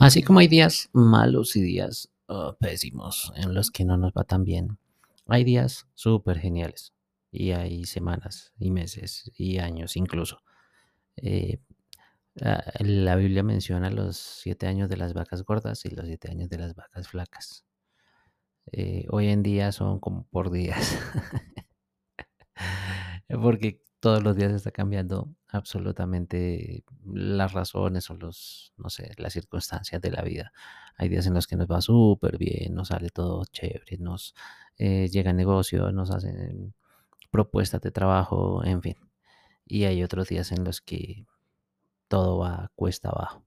Así como hay días malos y días uh, pésimos en los que no nos va tan bien, hay días súper geniales y hay semanas y meses y años incluso. Eh, ah, la Biblia menciona los siete años de las vacas gordas y los siete años de las vacas flacas. Eh, hoy en día son como por días, porque todos los días está cambiando absolutamente las razones o los, no sé, las circunstancias de la vida. Hay días en los que nos va súper bien, nos sale todo chévere, nos eh, llega negocio, nos hacen propuestas de trabajo, en fin. Y hay otros días en los que todo va cuesta abajo.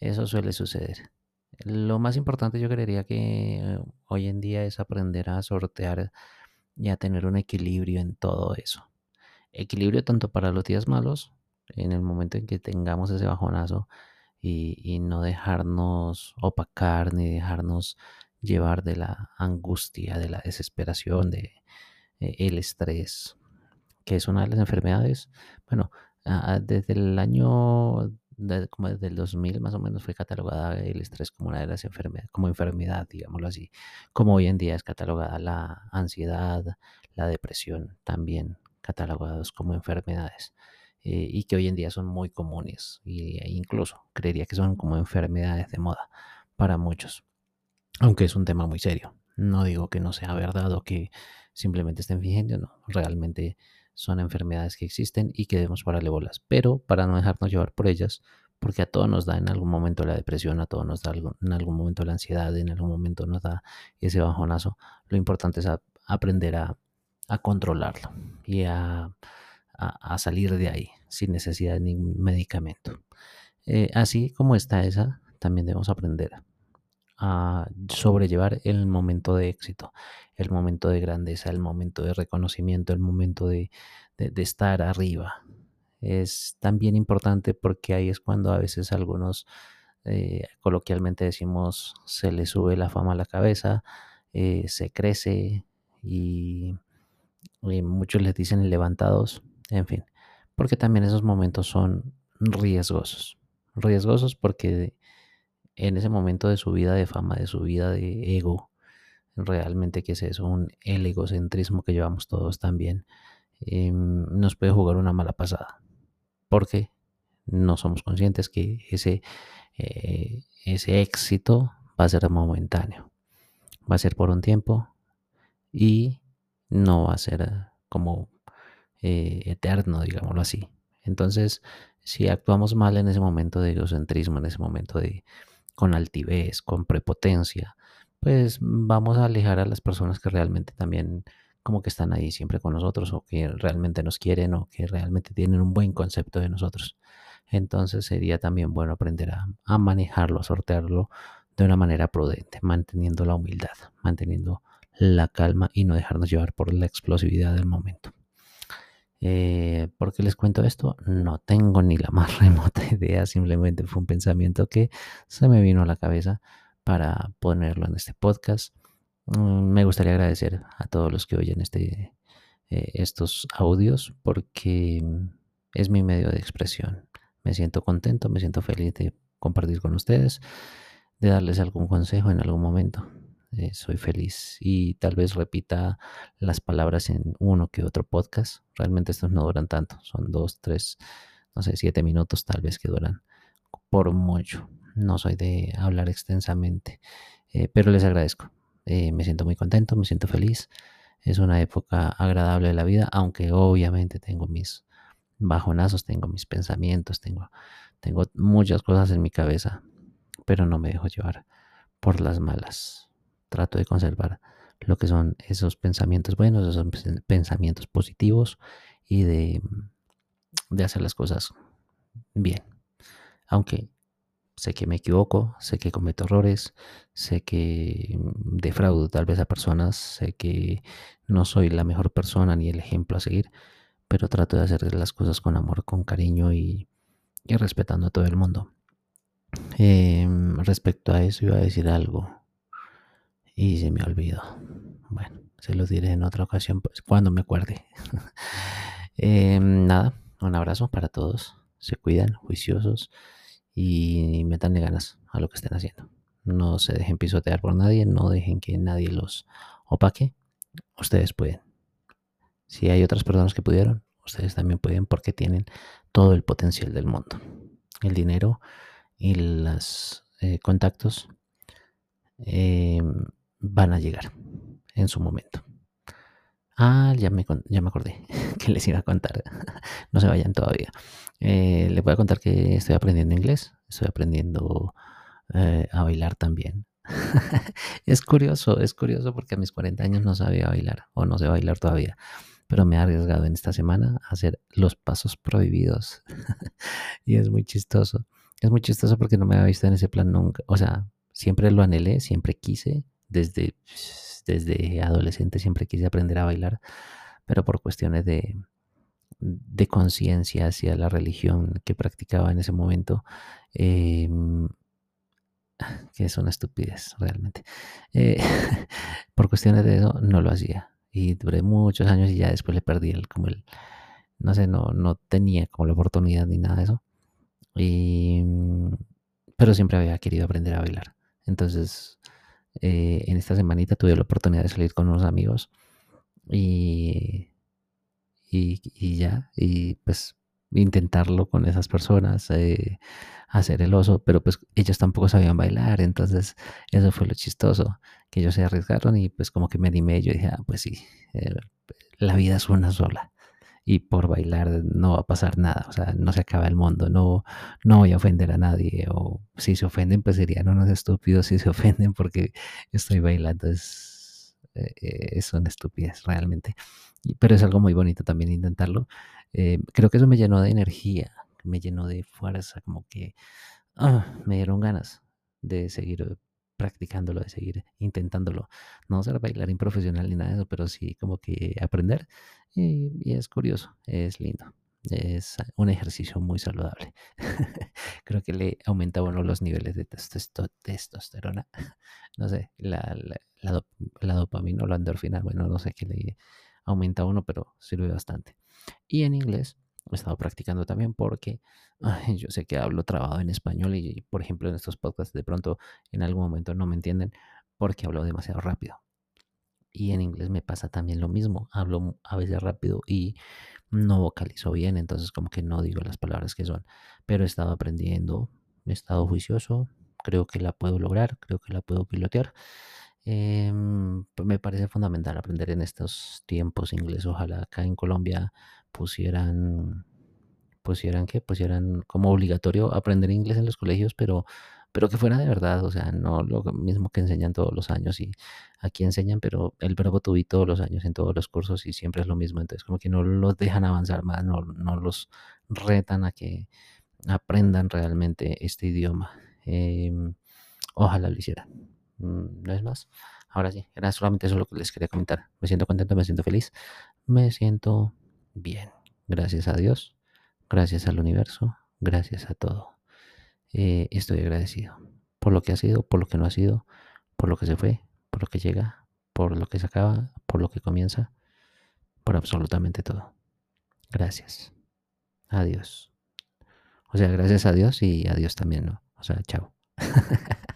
Eso suele suceder. Lo más importante yo creería que hoy en día es aprender a sortear y a tener un equilibrio en todo eso. Equilibrio tanto para los días malos, en el momento en que tengamos ese bajonazo, y, no dejarnos opacar ni dejarnos llevar de la angustia, de la desesperación, de eh, el estrés, que es una de las enfermedades. Bueno, desde el año como desde el 2000 más o menos fue catalogada el estrés como una de las enfermedades, como enfermedad, digámoslo así, como hoy en día es catalogada la ansiedad, la depresión también catalogados como enfermedades eh, y que hoy en día son muy comunes e incluso creería que son como enfermedades de moda para muchos, aunque es un tema muy serio. No digo que no sea verdad o que simplemente estén fingiendo, no, realmente son enfermedades que existen y que debemos pararle bolas, pero para no dejarnos llevar por ellas, porque a todos nos da en algún momento la depresión, a todos nos da en algún momento la ansiedad, en algún momento nos da ese bajonazo, lo importante es aprender a, controlarlo y a, salir de ahí sin necesidad de ningún medicamento. Eh, así como está esa, también debemos aprender a sobrellevar el momento de éxito, el momento de grandeza, el momento de reconocimiento, el momento de, estar arriba. Es también importante porque ahí es cuando a veces algunos, eh, coloquialmente decimos, se le sube la fama a la cabeza, eh, se crece y, y muchos les dicen levantados, en fin, porque también esos momentos son riesgosos. Riesgosos porque en ese momento de su vida de fama, de su vida de ego, realmente que es eso, un, el egocentrismo que llevamos todos también, em, nos puede jugar una mala pasada. Porque no somos conscientes que ese, eh, ese éxito va a ser momentáneo. Va a ser por un tiempo y no va a ser como eh, eterno, digámoslo así. Entonces, si actuamos mal en ese momento de egocentrismo, en ese momento de, con altivez, con prepotencia, pues vamos a alejar a las personas que realmente también como que están ahí siempre con nosotros o que realmente nos quieren o que realmente tienen un buen concepto de nosotros. Entonces sería también bueno aprender a, a manejarlo, a sortearlo de una manera prudente, manteniendo la humildad, manteniendo la calma y no dejarnos llevar por la explosividad del momento. Eh, ¿Por qué les cuento esto? No tengo ni la más remota idea, simplemente fue un pensamiento que se me vino a la cabeza para ponerlo en este podcast. Mm, me gustaría agradecer a todos los que oyen este, eh, estos audios porque es mi medio de expresión. Me siento contento, me siento feliz de compartir con ustedes, de darles algún consejo en algún momento. Eh, soy feliz y tal vez repita las palabras en uno que otro podcast. Realmente estos no duran tanto, son dos, tres, no sé, siete minutos tal vez que duran por mucho. No soy de hablar extensamente, eh, pero les agradezco. Eh, me siento muy contento, me siento feliz. Es una época agradable de la vida, aunque obviamente tengo mis bajonazos, tengo mis pensamientos, tengo, tengo muchas cosas en mi cabeza, pero no me dejo llevar por las malas trato de conservar lo que son esos pensamientos buenos, esos pensamientos positivos y de, de hacer las cosas bien. Aunque sé que me equivoco, sé que cometo errores, sé que defraudo tal vez a personas, sé que no soy la mejor persona ni el ejemplo a seguir, pero trato de hacer las cosas con amor, con cariño y, respetando a todo el mundo. Em, respecto a eso iba a decir algo y se me olvidó. Bueno, se los diré en otra ocasión pues, cuando me acuerde. Em, nada, un abrazo para todos. Se cuidan, juiciosos y metanle ganas a lo que estén haciendo. No se dejen pisotear por nadie, no dejen que nadie los opaque. Ustedes pueden. Si hay otras personas que pudieron, ustedes también pueden porque tienen todo el potencial del mundo. El dinero y los eh, contactos em, van a llegar en su momento. Ah, ya me, ya me acordé que les iba a contar. no se vayan todavía. Eh, les voy a contar que estoy aprendiendo inglés. Estoy aprendiendo eh, a bailar también. es curioso, es curioso porque a mis 40 años no sabía bailar o no sé bailar todavía. Pero me he arriesgado en esta semana a hacer los pasos prohibidos. y es muy chistoso. Es muy chistoso porque no me había visto en ese plan nunca. O sea, siempre lo anhelé, siempre quise. Desde desde adolescente siempre quise aprender a bailar, pero por cuestiones de, de conciencia hacia la religión que practicaba en ese momento, em, que es una estupidez realmente, eh, por cuestiones de eso no lo hacía. Y duré muchos años y ya después le perdí el, como el, no sé, no, no tenía como la oportunidad ni nada de eso. Y, pero siempre había querido aprender a bailar. Entonces, eh, en esta semanita tuve la oportunidad de salir con unos amigos y, y, ya, y pues intentarlo con esas personas, eh, hacer el oso, pero pues ellos tampoco sabían bailar, entonces eso fue lo chistoso, que ellos se arriesgaron y pues como que me animé, yo dije, ah, pues sí, eh, la vida es una sola y por bailar no va a pasar nada, o sea, no se acaba el mundo, no, no voy a ofender a nadie, o si se ofenden, pues serían unos estúpidos si se ofenden porque estoy bailando, es, eh, es una estupidez realmente, pero es algo muy bonito también intentarlo, eh, creo que eso me llenó de energía, me llenó de fuerza, como que ah, me dieron ganas de seguir practicándolo, de seguir intentándolo. No ser bailarín profesional ni nada de eso, pero sí como que aprender. Y, es curioso, es lindo. Es un ejercicio muy saludable. Creo que le aumenta bueno los niveles de testosterona. No sé, la, la, dopamina o la endorfina, bueno, no sé qué le aumenta uno, pero sirve bastante. Y en inglés, he estado practicando también porque yo sé que hablo trabado en español y, por ejemplo, en estos podcasts de pronto en algún momento no me entienden porque hablo demasiado rápido. Y en inglés me pasa también lo mismo. Hablo a veces rápido y no vocalizo bien, entonces como que no digo las palabras que son. Pero he estado aprendiendo, he estado juicioso, creo que la puedo lograr, creo que la puedo pilotear. Em, pues me parece fundamental aprender en estos tiempos inglés. Ojalá acá en Colombia pusieran, pusieran que pusieran como obligatorio aprender inglés en los colegios, pero, pero que fuera de verdad, o sea, no lo mismo que enseñan todos los años y aquí enseñan, pero el verbo to todos los años en todos los cursos y siempre es lo mismo, entonces como que no los dejan avanzar más, no, no los retan a que aprendan realmente este idioma. Em, ojalá lo hicieran. Mm, no es más. Ahora sí, era solamente eso lo que les quería comentar. Me siento contento, me siento feliz, me siento bien. Gracias a Dios, gracias al universo, gracias a todo. Eh, estoy agradecido por lo que ha sido, por lo que no ha sido, por lo que se fue, por lo que llega, por lo que se acaba, por lo que comienza, por absolutamente todo. Gracias. Adiós. O sea, gracias a Dios y a Dios también, ¿no? O sea, chao.